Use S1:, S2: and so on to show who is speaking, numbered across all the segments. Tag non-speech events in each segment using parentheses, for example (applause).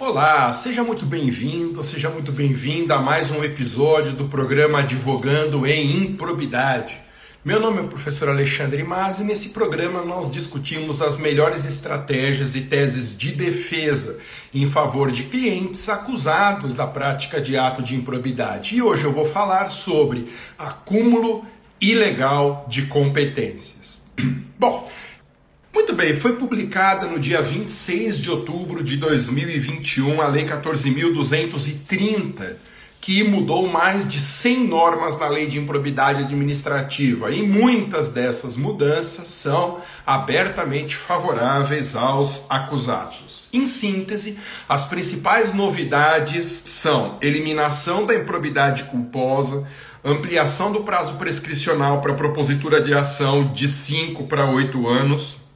S1: Olá, seja muito bem-vindo, seja muito bem-vinda a mais um episódio do programa Advogando em Improbidade. Meu nome é o professor Alexandre Mas e nesse programa nós discutimos as melhores estratégias e teses de defesa em favor de clientes acusados da prática de ato de improbidade. E hoje eu vou falar sobre acúmulo ilegal de competências. (clears throat) Bom, muito bem, foi publicada no dia 26 de outubro de 2021 a Lei 14.230, que mudou mais de 100 normas na Lei de Improbidade Administrativa. E muitas dessas mudanças são abertamente favoráveis aos acusados. Em síntese, as principais novidades são eliminação da improbidade culposa, ampliação do prazo prescricional para propositura de ação de 5 para 8 anos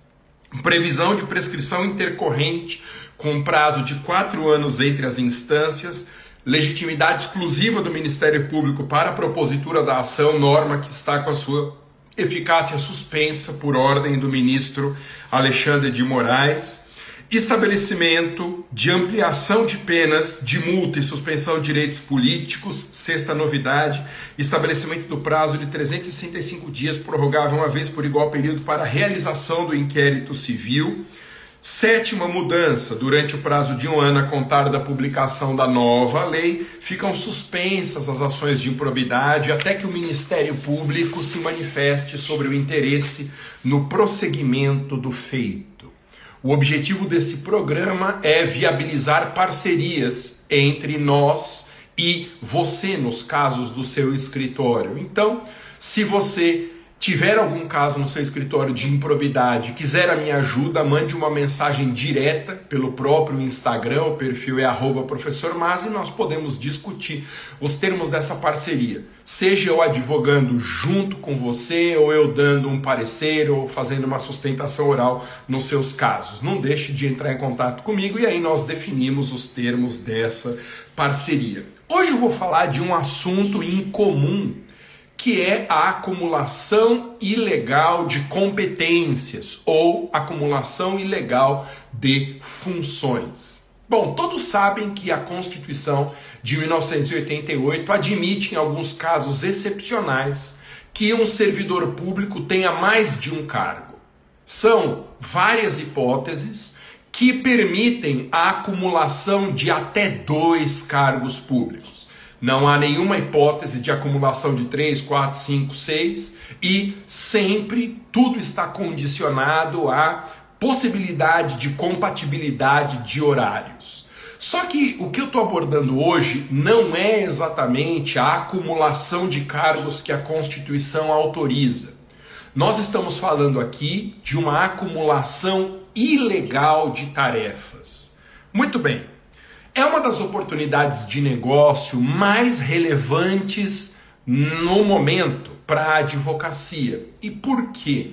S1: previsão de prescrição intercorrente com prazo de quatro anos entre as instâncias, legitimidade exclusiva do Ministério Público para a propositura da ação, norma que está com a sua eficácia suspensa por ordem do ministro Alexandre de Moraes Estabelecimento de ampliação de penas de multa e suspensão de direitos políticos, sexta novidade, estabelecimento do prazo de 365 dias prorrogável uma vez por igual período para a realização do inquérito civil. Sétima mudança: durante o prazo de um ano a contar da publicação da nova lei, ficam suspensas as ações de improbidade até que o Ministério Público se manifeste sobre o interesse no prosseguimento do feito. O objetivo desse programa é viabilizar parcerias entre nós e você nos casos do seu escritório. Então, se você tiver algum caso no seu escritório de improbidade, quiser a minha ajuda, mande uma mensagem direta pelo próprio Instagram, o perfil é arroba professor Mas, e nós podemos discutir os termos dessa parceria. Seja eu advogando junto com você, ou eu dando um parecer, ou fazendo uma sustentação oral nos seus casos. Não deixe de entrar em contato comigo e aí nós definimos os termos dessa parceria. Hoje eu vou falar de um assunto incomum que é a acumulação ilegal de competências ou acumulação ilegal de funções. Bom, todos sabem que a Constituição de 1988 admite, em alguns casos excepcionais, que um servidor público tenha mais de um cargo. São várias hipóteses que permitem a acumulação de até dois cargos públicos. Não há nenhuma hipótese de acumulação de 3, 4, 5, 6 e sempre tudo está condicionado à possibilidade de compatibilidade de horários. Só que o que eu estou abordando hoje não é exatamente a acumulação de cargos que a Constituição autoriza. Nós estamos falando aqui de uma acumulação ilegal de tarefas. Muito bem, é uma das oportunidades de negócio mais relevantes no momento para a advocacia. E por quê?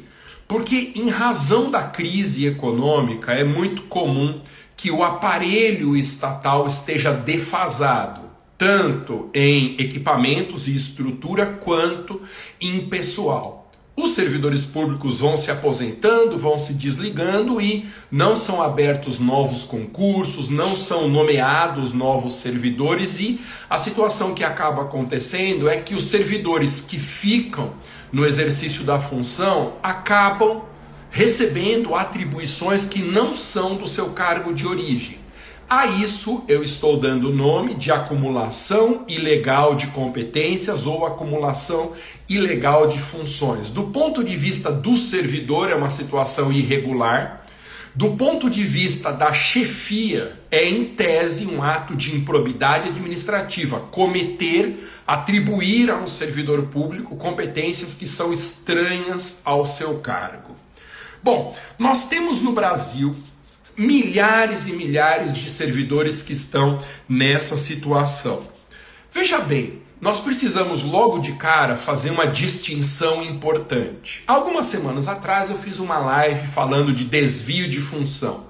S1: Porque, em razão da crise econômica, é muito comum que o aparelho estatal esteja defasado, tanto em equipamentos e estrutura quanto em pessoal. Os servidores públicos vão se aposentando, vão se desligando e não são abertos novos concursos, não são nomeados novos servidores e a situação que acaba acontecendo é que os servidores que ficam no exercício da função acabam recebendo atribuições que não são do seu cargo de origem. A isso eu estou dando o nome de acumulação ilegal de competências ou acumulação ilegal de funções. Do ponto de vista do servidor, é uma situação irregular. Do ponto de vista da chefia, é em tese um ato de improbidade administrativa, cometer, atribuir a um servidor público competências que são estranhas ao seu cargo. Bom, nós temos no Brasil milhares e milhares de servidores que estão nessa situação. Veja bem, nós precisamos logo de cara fazer uma distinção importante. Algumas semanas atrás eu fiz uma live falando de desvio de função.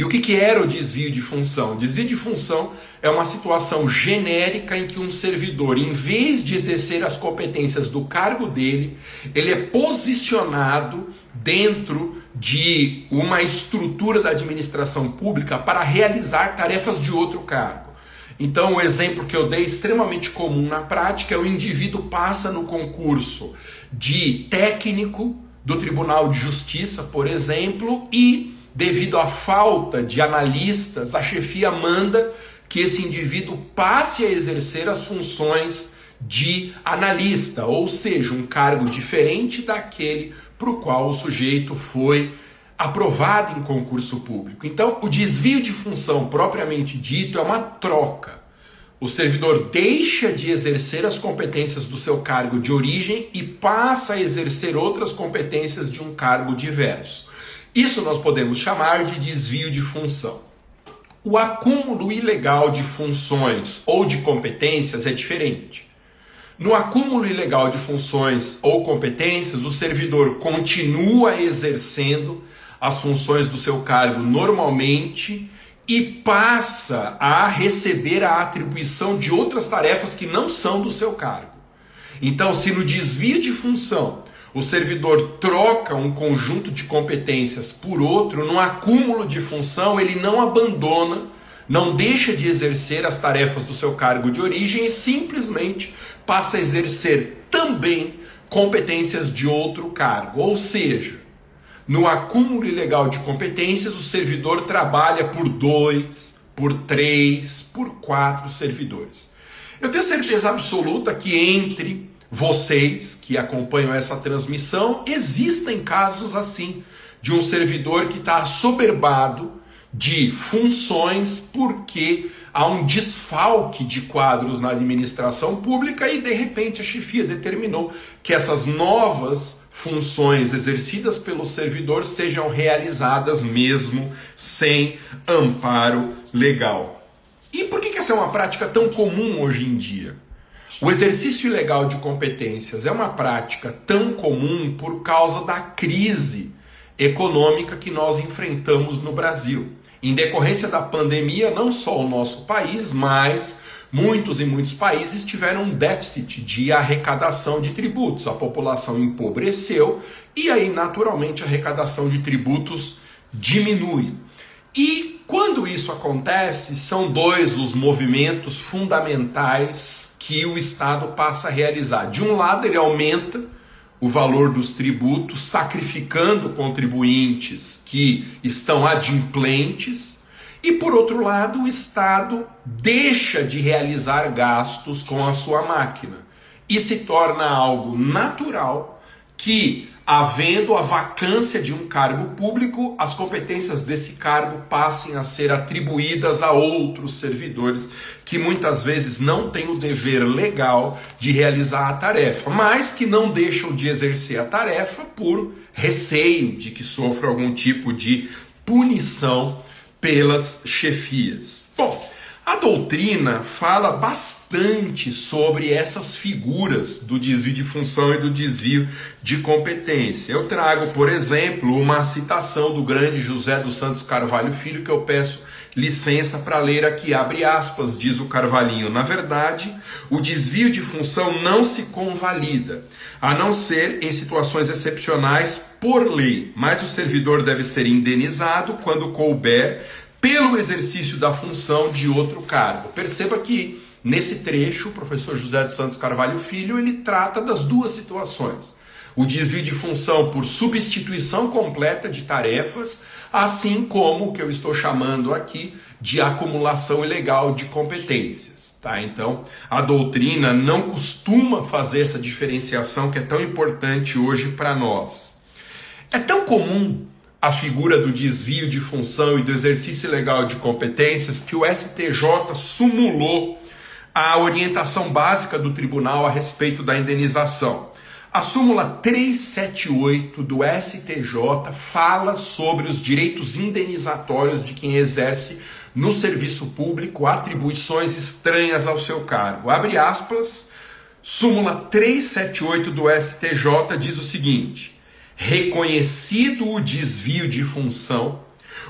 S1: E o que, que era o desvio de função? Desvio de função é uma situação genérica em que um servidor, em vez de exercer as competências do cargo dele, ele é posicionado dentro de uma estrutura da administração pública para realizar tarefas de outro cargo. Então, o exemplo que eu dei, extremamente comum na prática, é o indivíduo passa no concurso de técnico do Tribunal de Justiça, por exemplo, e devido à falta de analistas, a chefia manda que esse indivíduo passe a exercer as funções de analista, ou seja, um cargo diferente daquele para o qual o sujeito foi aprovado em concurso público. Então, o desvio de função propriamente dito é uma troca. O servidor deixa de exercer as competências do seu cargo de origem e passa a exercer outras competências de um cargo diverso. Isso nós podemos chamar de desvio de função. O acúmulo ilegal de funções ou de competências é diferente. No acúmulo ilegal de funções ou competências, o servidor continua exercendo as funções do seu cargo normalmente e passa a receber a atribuição de outras tarefas que não são do seu cargo. Então, se no desvio de função o servidor troca um conjunto de competências por outro, no acúmulo de função, ele não abandona, não deixa de exercer as tarefas do seu cargo de origem e simplesmente passa a exercer também competências de outro cargo. Ou seja, no acúmulo ilegal de competências, o servidor trabalha por dois, por três, por quatro servidores. Eu tenho certeza absoluta que entre vocês que acompanham essa transmissão, existem casos assim, de um servidor que está soberbado de funções porque há um desfalque de quadros na administração pública e de repente a chefia determinou que essas novas funções exercidas pelo servidor sejam realizadas mesmo sem amparo legal. E por que essa é uma prática tão comum hoje em dia? O exercício ilegal de competências é uma prática tão comum por causa da crise econômica que nós enfrentamos no Brasil. Em decorrência da pandemia, não só o nosso país, mas muitos e muitos países tiveram um déficit de arrecadação de tributos. A população empobreceu e aí, naturalmente, a arrecadação de tributos diminui. E quando isso acontece, são dois os movimentos fundamentais que o Estado passa a realizar. De um lado, ele aumenta o valor dos tributos, sacrificando contribuintes que estão adimplentes, e por outro lado, o Estado deixa de realizar gastos com a sua máquina e se torna algo natural que havendo a vacância de um cargo público, as competências desse cargo passem a ser atribuídas a outros servidores que muitas vezes não têm o dever legal de realizar a tarefa, mas que não deixam de exercer a tarefa por receio de que sofra algum tipo de punição pelas chefias. Bom, a doutrina fala bastante sobre essas figuras do desvio de função e do desvio de competência. Eu trago, por exemplo, uma citação do grande José dos Santos Carvalho Filho que eu peço licença para ler aqui, abre aspas, diz o Carvalhinho. Na verdade, o desvio de função não se convalida, a não ser em situações excepcionais por lei, mas o servidor deve ser indenizado quando couber pelo exercício da função de outro cargo. Perceba que nesse trecho o professor José dos Santos Carvalho Filho ele trata das duas situações. O desvio de função por substituição completa de tarefas, assim como o que eu estou chamando aqui de acumulação ilegal de competências. Tá? Então, a doutrina não costuma fazer essa diferenciação que é tão importante hoje para nós. É tão comum a figura do desvio de função e do exercício ilegal de competências que o STJ sumulou a orientação básica do tribunal a respeito da indenização. A súmula 378 do STJ fala sobre os direitos indenizatórios de quem exerce no serviço público atribuições estranhas ao seu cargo. Abre aspas, súmula 378 do STJ diz o seguinte: reconhecido o desvio de função,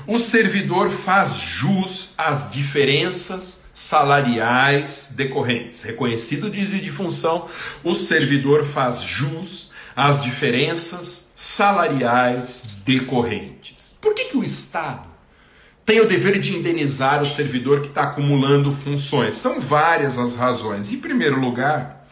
S1: o servidor faz jus às diferenças salariais decorrentes. Reconhecido o desvio de função, o servidor faz jus às diferenças salariais decorrentes. Por que, que o Estado tem o dever de indenizar o servidor que está acumulando funções? São várias as razões. Em primeiro lugar,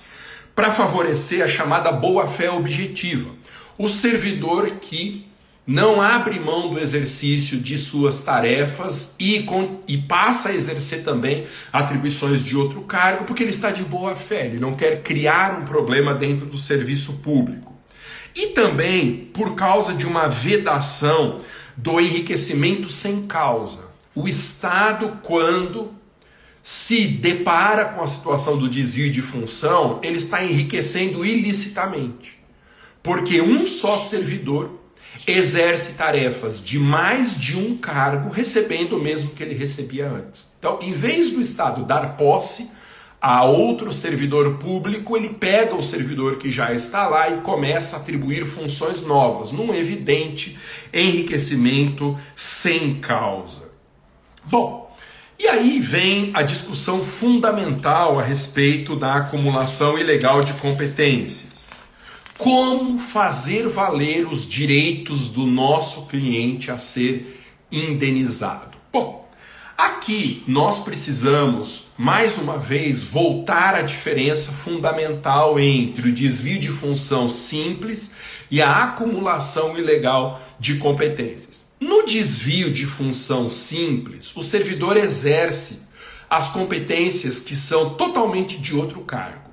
S1: para favorecer a chamada boa-fé objetiva. O servidor que não abre mão do exercício de suas tarefas e, com, e passa a exercer também atribuições de outro cargo, porque ele está de boa fé, ele não quer criar um problema dentro do serviço público. E também por causa de uma vedação do enriquecimento sem causa. O Estado, quando se depara com a situação do desvio de função, ele está enriquecendo ilicitamente. Porque um só servidor exerce tarefas de mais de um cargo, recebendo o mesmo que ele recebia antes. Então, em vez do Estado dar posse a outro servidor público, ele pega o servidor que já está lá e começa a atribuir funções novas, num evidente enriquecimento sem causa. Bom, e aí vem a discussão fundamental a respeito da acumulação ilegal de competências. Como fazer valer os direitos do nosso cliente a ser indenizado? Bom, aqui nós precisamos, mais uma vez, voltar à diferença fundamental entre o desvio de função simples e a acumulação ilegal de competências. No desvio de função simples, o servidor exerce as competências que são totalmente de outro cargo.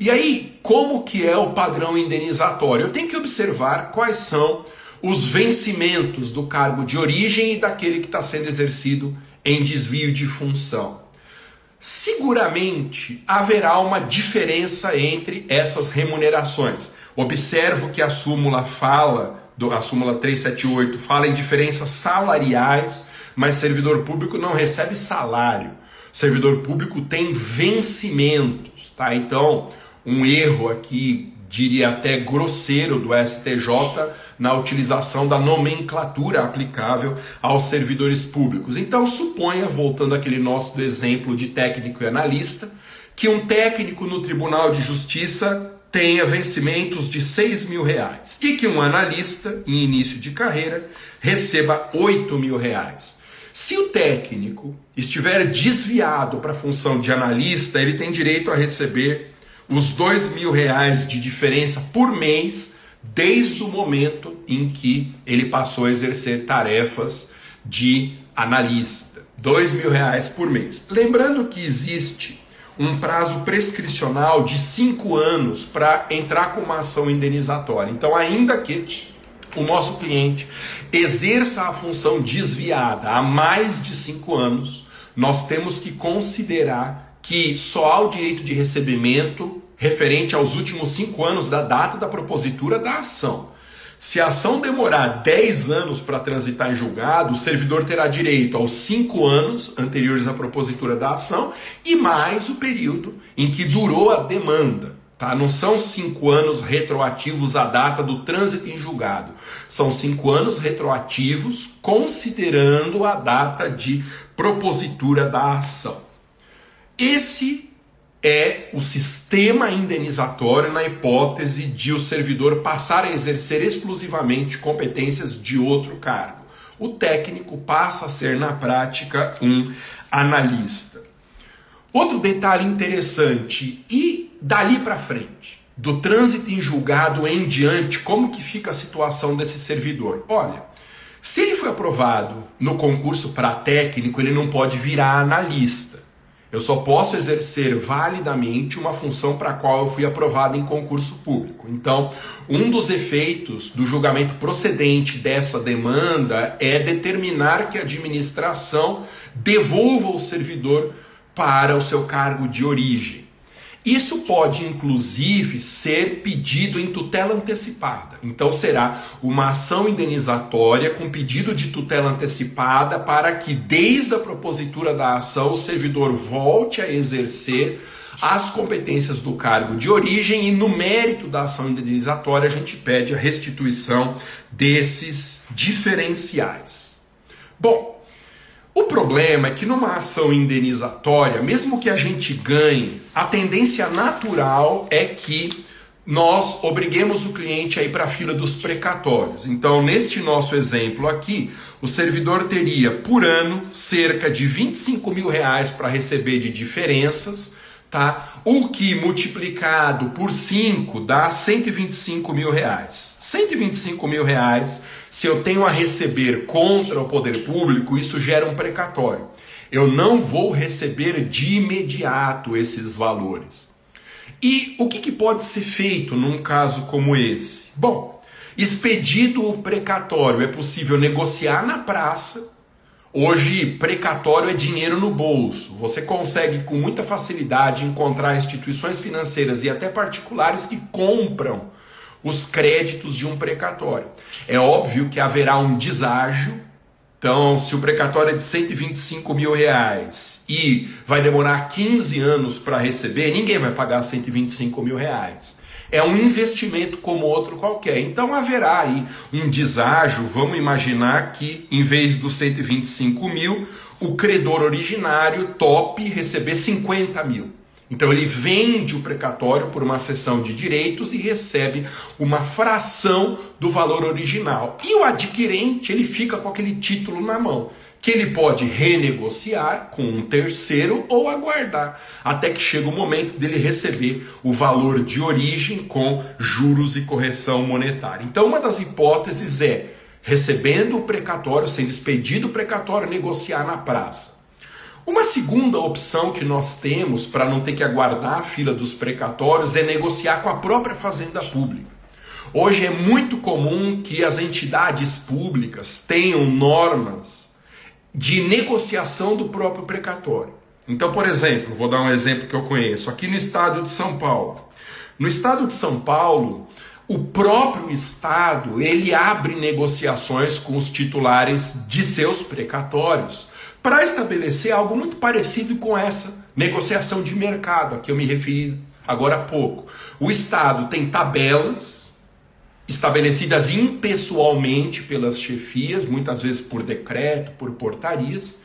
S1: E aí, como que é o padrão indenizatório? Eu tenho que observar quais são os vencimentos do cargo de origem e daquele que está sendo exercido em desvio de função. Seguramente haverá uma diferença entre essas remunerações. Observo que a súmula fala, a súmula 378, fala em diferenças salariais, mas servidor público não recebe salário. Servidor público tem vencimentos, tá? Então, um erro aqui, diria até grosseiro, do STJ na utilização da nomenclatura aplicável aos servidores públicos. Então, suponha, voltando àquele nosso exemplo de técnico e analista, que um técnico no Tribunal de Justiça tenha vencimentos de 6 mil reais e que um analista, em início de carreira, receba 8 mil reais. Se o técnico estiver desviado para a função de analista, ele tem direito a receber os dois mil reais de diferença por mês desde o momento em que ele passou a exercer tarefas de analista. Dois mil reais por mês. Lembrando que existe um prazo prescricional de cinco anos para entrar com uma ação indenizatória. Então, ainda que o nosso cliente exerça a função desviada há mais de cinco anos, nós temos que considerar que só há o direito de recebimento referente aos últimos cinco anos da data da propositura da ação. Se a ação demorar 10 anos para transitar em julgado, o servidor terá direito aos 5 anos anteriores à propositura da ação e mais o período em que durou a demanda. Tá? Não são 5 anos retroativos à data do trânsito em julgado. São 5 anos retroativos considerando a data de propositura da ação. Esse é o sistema indenizatório na hipótese de o servidor passar a exercer exclusivamente competências de outro cargo. O técnico passa a ser, na prática, um analista. Outro detalhe interessante, e dali para frente, do trânsito em julgado em diante, como que fica a situação desse servidor? Olha, se ele foi aprovado no concurso para técnico, ele não pode virar analista. Eu só posso exercer validamente uma função para a qual eu fui aprovado em concurso público. Então, um dos efeitos do julgamento procedente dessa demanda é determinar que a administração devolva o servidor para o seu cargo de origem. Isso pode, inclusive, ser pedido em tutela antecipada. Então, será uma ação indenizatória com pedido de tutela antecipada para que, desde a propositura da ação, o servidor volte a exercer as competências do cargo de origem e, no mérito da ação indenizatória, a gente pede a restituição desses diferenciais. Bom, o problema é que numa ação indenizatória, mesmo que a gente ganhe, a tendência natural é que nós obriguemos o cliente a ir para a fila dos precatórios. Então, neste nosso exemplo aqui, o servidor teria por ano cerca de 25 mil reais para receber de diferenças, tá? O que multiplicado por 5 dá 125 mil reais. 125 mil reais, se eu tenho a receber contra o poder público, isso gera um precatório. Eu não vou receber de imediato esses valores. E o que, que pode ser feito num caso como esse? Bom, expedido o precatório, é possível negociar na praça. Hoje, precatório é dinheiro no bolso. Você consegue com muita facilidade encontrar instituições financeiras e até particulares que compram os créditos de um precatório. É óbvio que haverá um deságio então, se o precatório é de 125 mil reais e vai demorar 15 anos para receber, ninguém vai pagar 125 mil reais. É um investimento como outro qualquer. Então haverá aí um deságio. Vamos imaginar que em vez dos 125 mil, o credor originário tope receber 50 mil. Então ele vende o precatório por uma cessão de direitos e recebe uma fração do valor original. E o adquirente ele fica com aquele título na mão, que ele pode renegociar com um terceiro ou aguardar até que chega o momento dele receber o valor de origem com juros e correção monetária. Então uma das hipóteses é recebendo o precatório, sendo expedido o precatório, negociar na praça. Uma segunda opção que nós temos para não ter que aguardar a fila dos precatórios é negociar com a própria fazenda pública. Hoje é muito comum que as entidades públicas tenham normas de negociação do próprio precatório. Então, por exemplo, vou dar um exemplo que eu conheço, aqui no estado de São Paulo. No estado de São Paulo, o próprio estado, ele abre negociações com os titulares de seus precatórios para estabelecer algo muito parecido com essa negociação de mercado a que eu me referi agora há pouco. O Estado tem tabelas estabelecidas impessoalmente pelas chefias, muitas vezes por decreto, por portarias,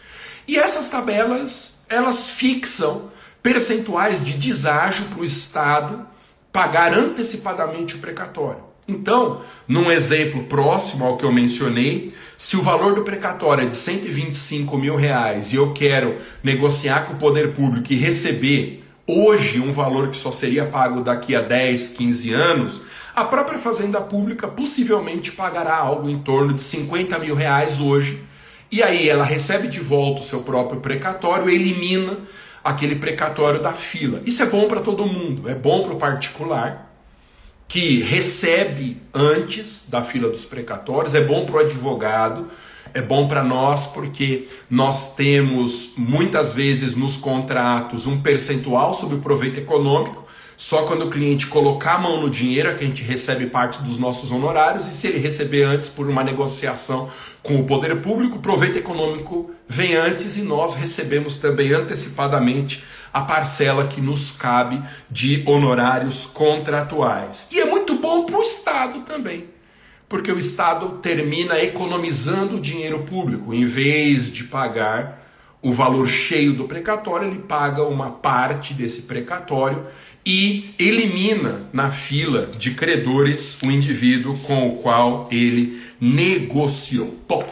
S1: e essas tabelas elas fixam percentuais de deságio para o Estado pagar antecipadamente o precatório. Então, num exemplo próximo ao que eu mencionei, se o valor do precatório é de 125 mil reais e eu quero negociar com o poder público e receber hoje um valor que só seria pago daqui a 10, 15 anos, a própria Fazenda Pública possivelmente pagará algo em torno de 50 mil reais hoje. E aí ela recebe de volta o seu próprio precatório, elimina aquele precatório da fila. Isso é bom para todo mundo, é bom para o particular que recebe antes da fila dos precatórios, é bom para o advogado, é bom para nós porque nós temos muitas vezes nos contratos um percentual sobre o proveito econômico. Só quando o cliente colocar a mão no dinheiro é que a gente recebe parte dos nossos honorários, e se ele receber antes por uma negociação com o poder público, o proveito econômico vem antes e nós recebemos também antecipadamente a parcela que nos cabe de honorários contratuais. E é muito bom para o Estado também, porque o Estado termina economizando dinheiro público, em vez de pagar o valor cheio do precatório, ele paga uma parte desse precatório e elimina na fila de credores o indivíduo com o qual ele negociou. Bom,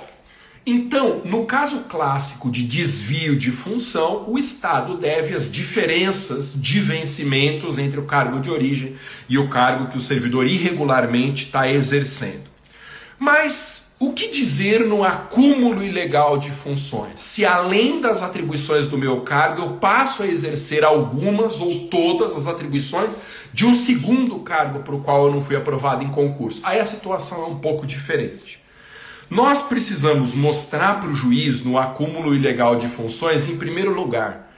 S1: então, no caso clássico de desvio de função, o Estado deve as diferenças de vencimentos entre o cargo de origem e o cargo que o servidor irregularmente está exercendo. Mas o que dizer no acúmulo ilegal de funções? Se além das atribuições do meu cargo, eu passo a exercer algumas ou todas as atribuições de um segundo cargo para o qual eu não fui aprovado em concurso. Aí a situação é um pouco diferente. Nós precisamos mostrar para o juiz, no acúmulo ilegal de funções, em primeiro lugar,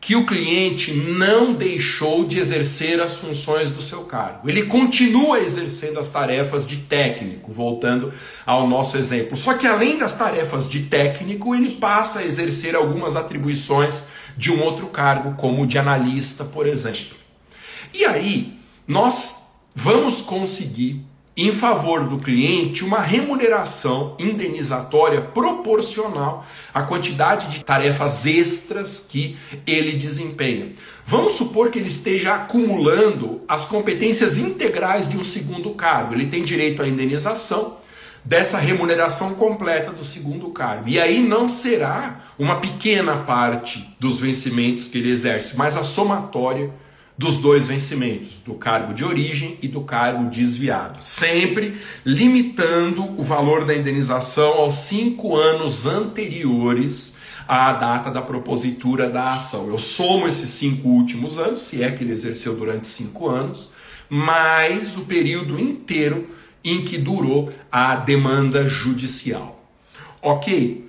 S1: que o cliente não deixou de exercer as funções do seu cargo. Ele continua exercendo as tarefas de técnico, voltando ao nosso exemplo. Só que além das tarefas de técnico, ele passa a exercer algumas atribuições de um outro cargo, como de analista, por exemplo. E aí, nós vamos conseguir em favor do cliente uma remuneração indenizatória proporcional à quantidade de tarefas extras que ele desempenha. Vamos supor que ele esteja acumulando as competências integrais de um segundo cargo. Ele tem direito à indenização dessa remuneração completa do segundo cargo. E aí não será uma pequena parte dos vencimentos que ele exerce, mas a somatória dos dois vencimentos, do cargo de origem e do cargo desviado, sempre limitando o valor da indenização aos cinco anos anteriores à data da propositura da ação. Eu somo esses cinco últimos anos, se é que ele exerceu durante cinco anos, mais o período inteiro em que durou a demanda judicial. Ok?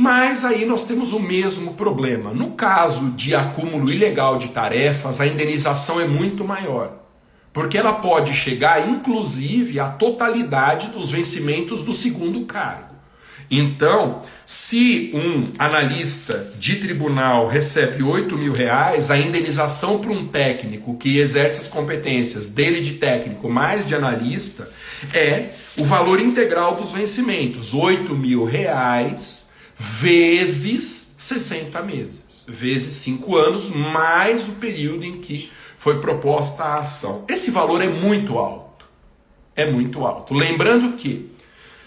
S1: Mas aí nós temos o mesmo problema. No caso de acúmulo ilegal de tarefas, a indenização é muito maior. Porque ela pode chegar, inclusive, à totalidade dos vencimentos do segundo cargo. Então, se um analista de tribunal recebe 8 mil reais, a indenização para um técnico que exerce as competências dele de técnico mais de analista é o valor integral dos vencimentos, 8 mil reais vezes 60 meses, vezes 5 anos, mais o período em que foi proposta a ação. Esse valor é muito alto. É muito alto. Lembrando que,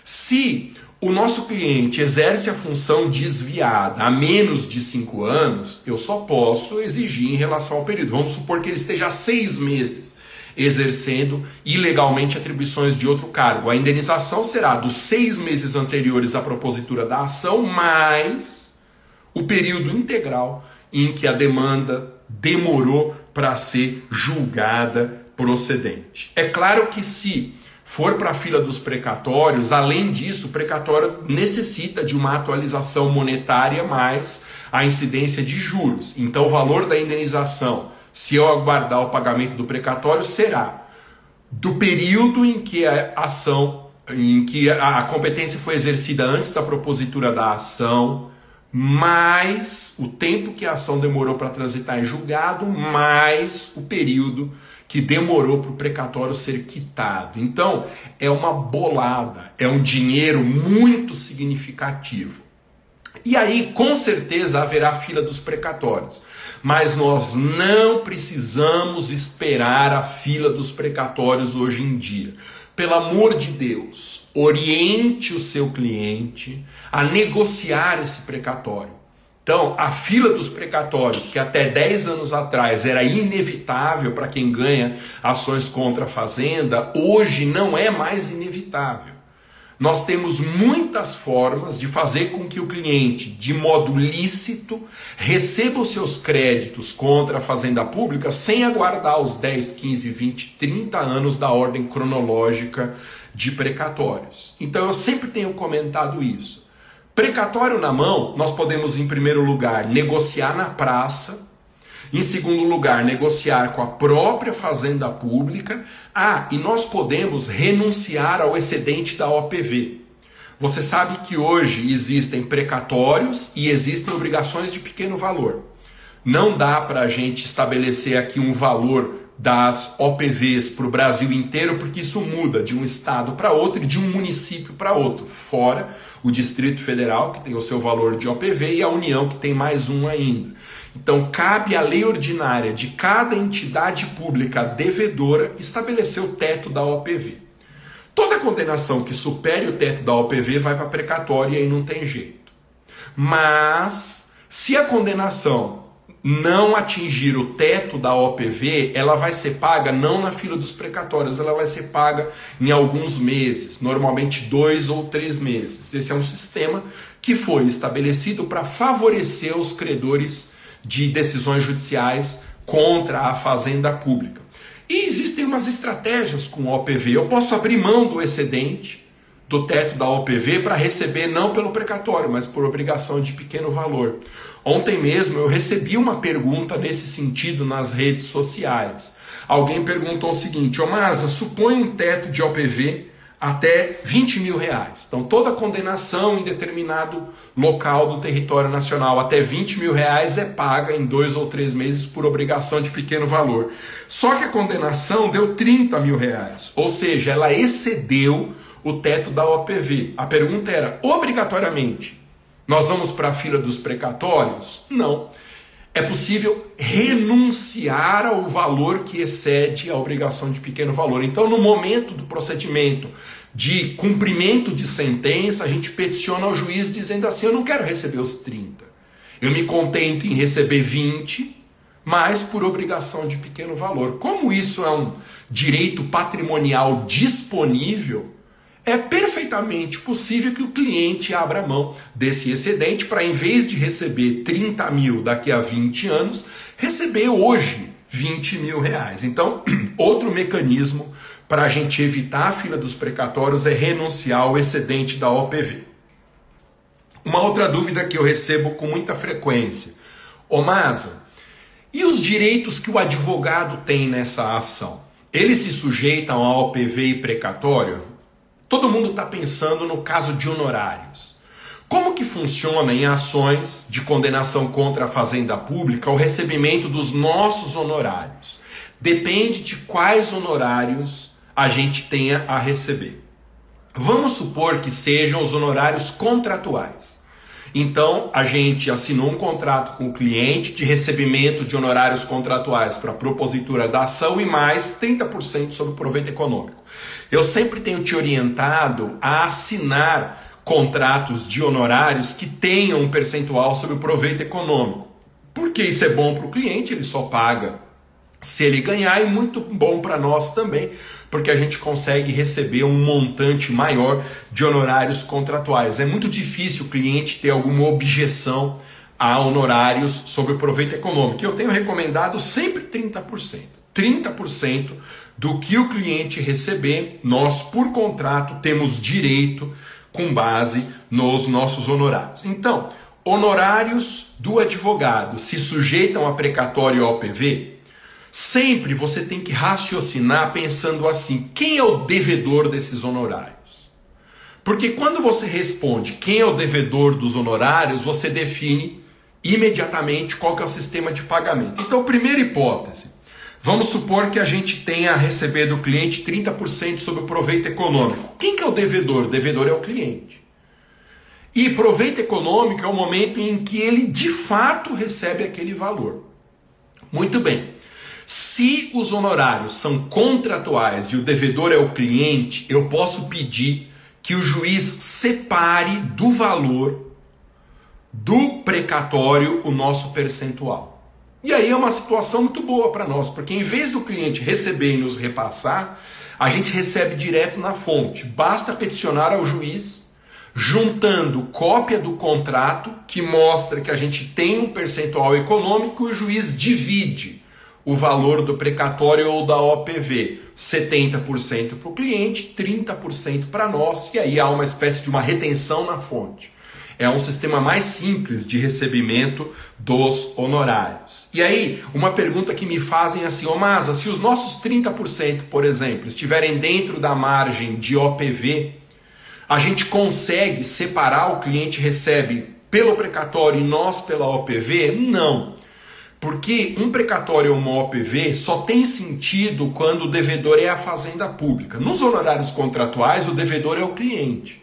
S1: se o nosso cliente exerce a função desviada há menos de 5 anos, eu só posso exigir em relação ao período. Vamos supor que ele esteja há 6 meses exercendo ilegalmente atribuições de outro cargo. A indenização será dos seis meses anteriores à propositura da ação, mais o período integral em que a demanda demorou para ser julgada procedente. É claro que se for para a fila dos precatórios, além disso, o precatório necessita de uma atualização monetária mais a incidência de juros. Então, o valor da indenização se eu aguardar o pagamento do precatório, será do período em que a ação, em que a competência foi exercida antes da propositura da ação, mais o tempo que a ação demorou para transitar em julgado, mais o período que demorou para o precatório ser quitado. Então, é uma bolada, é um dinheiro muito significativo. E aí, com certeza, haverá fila dos precatórios. Mas nós não precisamos esperar a fila dos precatórios hoje em dia. Pelo amor de Deus, oriente o seu cliente a negociar esse precatório. Então, a fila dos precatórios, que até 10 anos atrás era inevitável para quem ganha ações contra a fazenda, hoje não é mais inevitável. Nós temos muitas formas de fazer com que o cliente, de modo lícito, receba os seus créditos contra a fazenda pública sem aguardar os 10, 15, 20, 30 anos da ordem cronológica de precatórios. Então eu sempre tenho comentado isso. Precatório na mão, nós podemos, em primeiro lugar, negociar na praça em segundo lugar, negociar com a própria fazenda pública. Ah, e nós podemos renunciar ao excedente da OPV. Você sabe que hoje existem precatórios e existem obrigações de pequeno valor. Não dá para a gente estabelecer aqui um valor das OPVs para o Brasil inteiro, porque isso muda de um estado para outro e de um município para outro, fora o Distrito Federal, que tem o seu valor de OPV, e a União, que tem mais um ainda. Então, cabe à lei ordinária de cada entidade pública devedora estabelecer o teto da OPV. Toda condenação que supere o teto da OPV vai para precatória e aí não tem jeito. Mas, se a condenação não atingir o teto da OPV, ela vai ser paga não na fila dos precatórios, ela vai ser paga em alguns meses, normalmente dois ou três meses. Esse é um sistema que foi estabelecido para favorecer os credores de decisões judiciais contra a fazenda pública. E existem umas estratégias com o OPV. Eu posso abrir mão do excedente do teto da OPV para receber não pelo precatório, mas por obrigação de pequeno valor. Ontem mesmo eu recebi uma pergunta nesse sentido nas redes sociais. Alguém perguntou o seguinte: Ô Masa, supõe um teto de OPV até 20 mil reais. Então, toda condenação em determinado local do território nacional até 20 mil reais é paga em dois ou três meses por obrigação de pequeno valor. Só que a condenação deu 30 mil reais, ou seja, ela excedeu o teto da OPV. A pergunta era: obrigatoriamente, nós vamos para a fila dos precatórios? Não é possível renunciar ao valor que excede a obrigação de pequeno valor. Então, no momento do procedimento de cumprimento de sentença, a gente peticiona ao juiz dizendo assim: eu não quero receber os 30. Eu me contento em receber 20, mas por obrigação de pequeno valor. Como isso é um direito patrimonial disponível, é perfeitamente possível que o cliente abra mão desse excedente para, em vez de receber 30 mil daqui a 20 anos, receber hoje 20 mil reais. Então, (clears throat) outro mecanismo para a gente evitar a fila dos precatórios é renunciar ao excedente da OPV. Uma outra dúvida que eu recebo com muita frequência: Ô Masa, e os direitos que o advogado tem nessa ação? Eles se sujeitam a OPV e precatório? Todo mundo está pensando no caso de honorários. Como que funciona em ações de condenação contra a fazenda pública o recebimento dos nossos honorários? Depende de quais honorários a gente tenha a receber. Vamos supor que sejam os honorários contratuais. Então, a gente assinou um contrato com o cliente de recebimento de honorários contratuais para a propositura da ação e mais 30% sobre o proveito econômico. Eu sempre tenho te orientado a assinar contratos de honorários que tenham um percentual sobre o proveito econômico. Porque isso é bom para o cliente, ele só paga se ele ganhar, e muito bom para nós também, porque a gente consegue receber um montante maior de honorários contratuais. É muito difícil o cliente ter alguma objeção a honorários sobre o proveito econômico. Eu tenho recomendado sempre 30%. 30% do que o cliente receber, nós, por contrato, temos direito com base nos nossos honorários. Então, honorários do advogado se sujeitam a precatório OPV? Sempre você tem que raciocinar pensando assim: quem é o devedor desses honorários? Porque quando você responde quem é o devedor dos honorários, você define imediatamente qual é o sistema de pagamento. Então, primeira hipótese, Vamos supor que a gente tenha a receber do cliente 30% sobre o proveito econômico. Quem que é o devedor? O devedor é o cliente. E proveito econômico é o momento em que ele de fato recebe aquele valor. Muito bem. Se os honorários são contratuais e o devedor é o cliente, eu posso pedir que o juiz separe do valor do precatório o nosso percentual. E aí é uma situação muito boa para nós, porque em vez do cliente receber e nos repassar, a gente recebe direto na fonte. Basta peticionar ao juiz, juntando cópia do contrato que mostra que a gente tem um percentual econômico e o juiz divide o valor do precatório ou da OPV. 70% para o cliente, 30% para nós, e aí há uma espécie de uma retenção na fonte é um sistema mais simples de recebimento dos honorários. E aí, uma pergunta que me fazem assim, ô Masa, se os nossos 30%, por exemplo, estiverem dentro da margem de OPV, a gente consegue separar o cliente recebe pelo precatório e nós pela OPV? Não. Porque um precatório ou uma OPV só tem sentido quando o devedor é a fazenda pública. Nos honorários contratuais, o devedor é o cliente.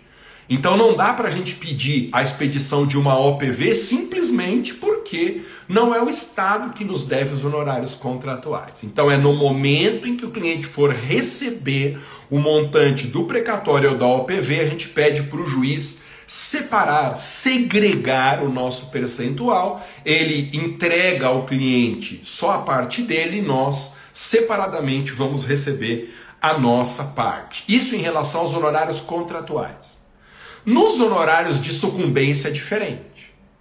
S1: Então não dá para a gente pedir a expedição de uma OPV simplesmente porque não é o Estado que nos deve os honorários contratuais. Então é no momento em que o cliente for receber o montante do precatório ou da OPV, a gente pede para o juiz separar, segregar o nosso percentual, ele entrega ao cliente só a parte dele e nós separadamente vamos receber a nossa parte. Isso em relação aos honorários contratuais. Nos honorários de sucumbência é diferente.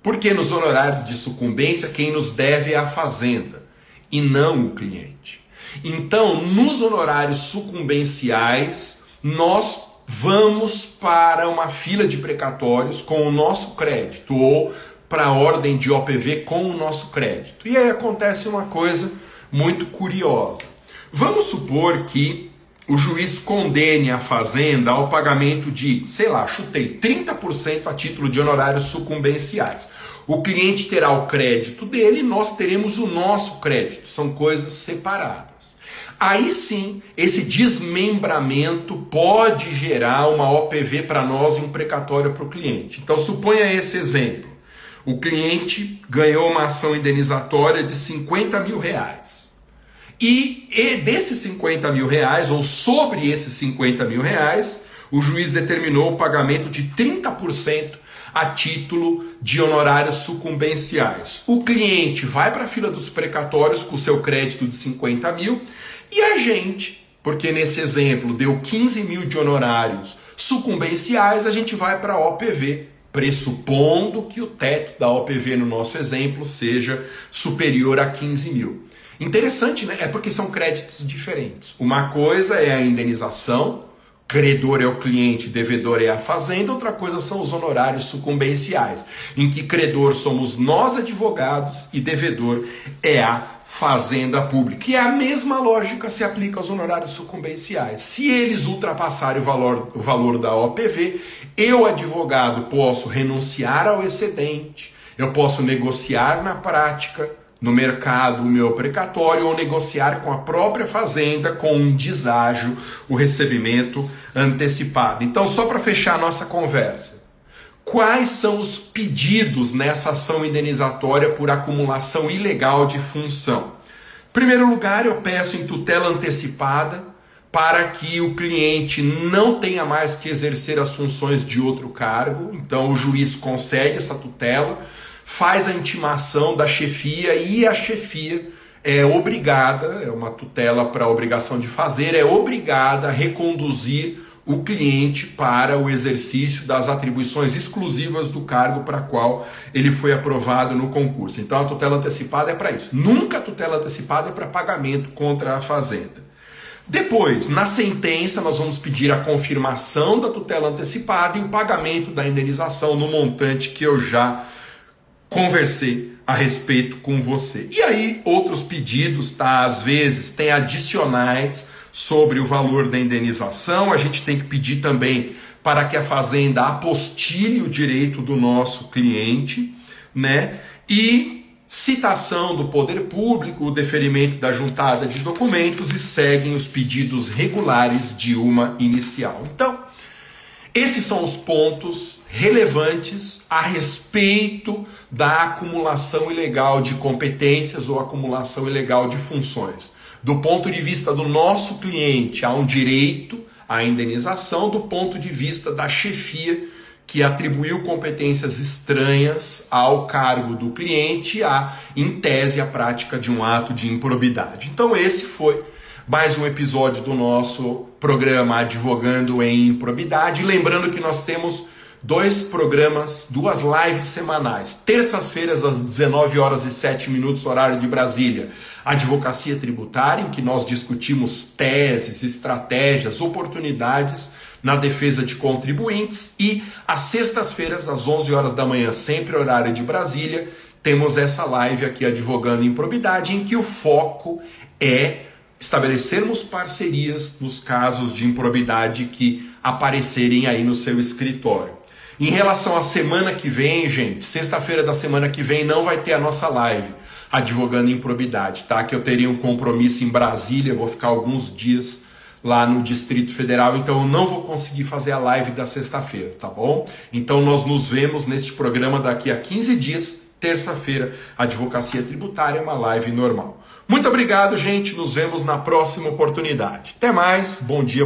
S1: Porque nos honorários de sucumbência quem nos deve é a fazenda e não o cliente. Então, nos honorários sucumbenciais, nós vamos para uma fila de precatórios com o nosso crédito ou para a ordem de OPV com o nosso crédito. E aí acontece uma coisa muito curiosa. Vamos supor que o juiz condene a fazenda ao pagamento de, sei lá, chutei 30% a título de honorários sucumbenciais. O cliente terá o crédito dele, nós teremos o nosso crédito. São coisas separadas. Aí sim, esse desmembramento pode gerar uma OPV para nós e um precatório para o cliente. Então, suponha esse exemplo. O cliente ganhou uma ação indenizatória de 50 mil reais. E, e desses 50 mil reais, ou sobre esses 50 mil reais, o juiz determinou o pagamento de 30% a título de honorários sucumbenciais. O cliente vai para a fila dos precatórios com seu crédito de 50 mil e a gente, porque nesse exemplo deu 15 mil de honorários sucumbenciais, a gente vai para a OPV, pressupondo que o teto da OPV no nosso exemplo seja superior a 15 mil. Interessante, né? É porque são créditos diferentes. Uma coisa é a indenização, credor é o cliente, devedor é a fazenda, outra coisa são os honorários sucumbenciais, em que credor somos nós advogados e devedor é a fazenda pública. E a mesma lógica se aplica aos honorários sucumbenciais. Se eles ultrapassarem o valor, o valor da OPV, eu, advogado, posso renunciar ao excedente, eu posso negociar na prática no mercado o meu precatório ou negociar com a própria fazenda com um deságio o recebimento antecipado. Então, só para fechar a nossa conversa, quais são os pedidos nessa ação indenizatória por acumulação ilegal de função? Em primeiro lugar, eu peço em tutela antecipada para que o cliente não tenha mais que exercer as funções de outro cargo, então o juiz concede essa tutela faz a intimação da chefia e a chefia é obrigada, é uma tutela para a obrigação de fazer, é obrigada a reconduzir o cliente para o exercício das atribuições exclusivas do cargo para qual ele foi aprovado no concurso. Então a tutela antecipada é para isso. Nunca a tutela antecipada é para pagamento contra a fazenda. Depois, na sentença, nós vamos pedir a confirmação da tutela antecipada e o pagamento da indenização no montante que eu já conversei a respeito com você. E aí, outros pedidos, tá? Às vezes tem adicionais sobre o valor da indenização. A gente tem que pedir também para que a fazenda apostile o direito do nosso cliente, né? E citação do poder público, o deferimento da juntada de documentos e seguem os pedidos regulares de uma inicial. Então, esses são os pontos relevantes a respeito da acumulação ilegal de competências ou acumulação ilegal de funções. Do ponto de vista do nosso cliente, há um direito à indenização, do ponto de vista da chefia que atribuiu competências estranhas ao cargo do cliente, a, em tese, a prática de um ato de improbidade. Então, esse foi mais um episódio do nosso programa Advogando em Improbidade. Lembrando que nós temos dois programas, duas lives semanais. Terças-feiras, às 19 horas e 7 minutos, horário de Brasília. Advocacia Tributária, em que nós discutimos teses, estratégias, oportunidades na defesa de contribuintes. E às sextas-feiras, às 11 horas da manhã, sempre horário de Brasília, temos essa live aqui, Advogando Improbidade, em que o foco é estabelecermos parcerias nos casos de improbidade que aparecerem aí no seu escritório. Em relação à semana que vem, gente, sexta-feira da semana que vem não vai ter a nossa live advogando improbidade, tá? Que eu teria um compromisso em Brasília, vou ficar alguns dias lá no Distrito Federal, então eu não vou conseguir fazer a live da sexta-feira, tá bom? Então nós nos vemos neste programa daqui a 15 dias, terça-feira, Advocacia Tributária, uma live normal. Muito obrigado, gente. Nos vemos na próxima oportunidade. Até mais. Bom dia. Bom